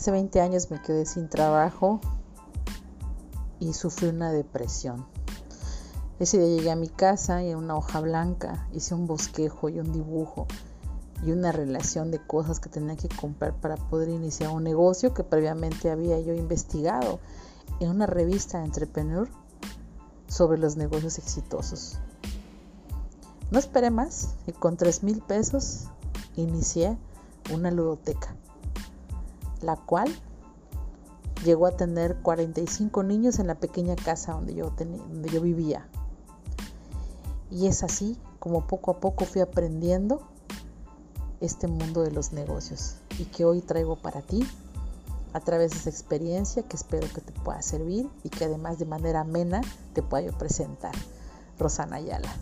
Hace 20 años me quedé sin trabajo y sufrí una depresión. Ese día llegué a mi casa y en una hoja blanca hice un bosquejo y un dibujo y una relación de cosas que tenía que comprar para poder iniciar un negocio que previamente había yo investigado en una revista Entrepreneur sobre los negocios exitosos. No esperé más y con 3 mil pesos inicié una ludoteca, la cual llegó a tener 45 niños en la pequeña casa donde yo, donde yo vivía. Y es así como poco a poco fui aprendiendo este mundo de los negocios y que hoy traigo para ti a través de esa experiencia que espero que te pueda servir y que además de manera amena te pueda yo presentar. Rosana Ayala.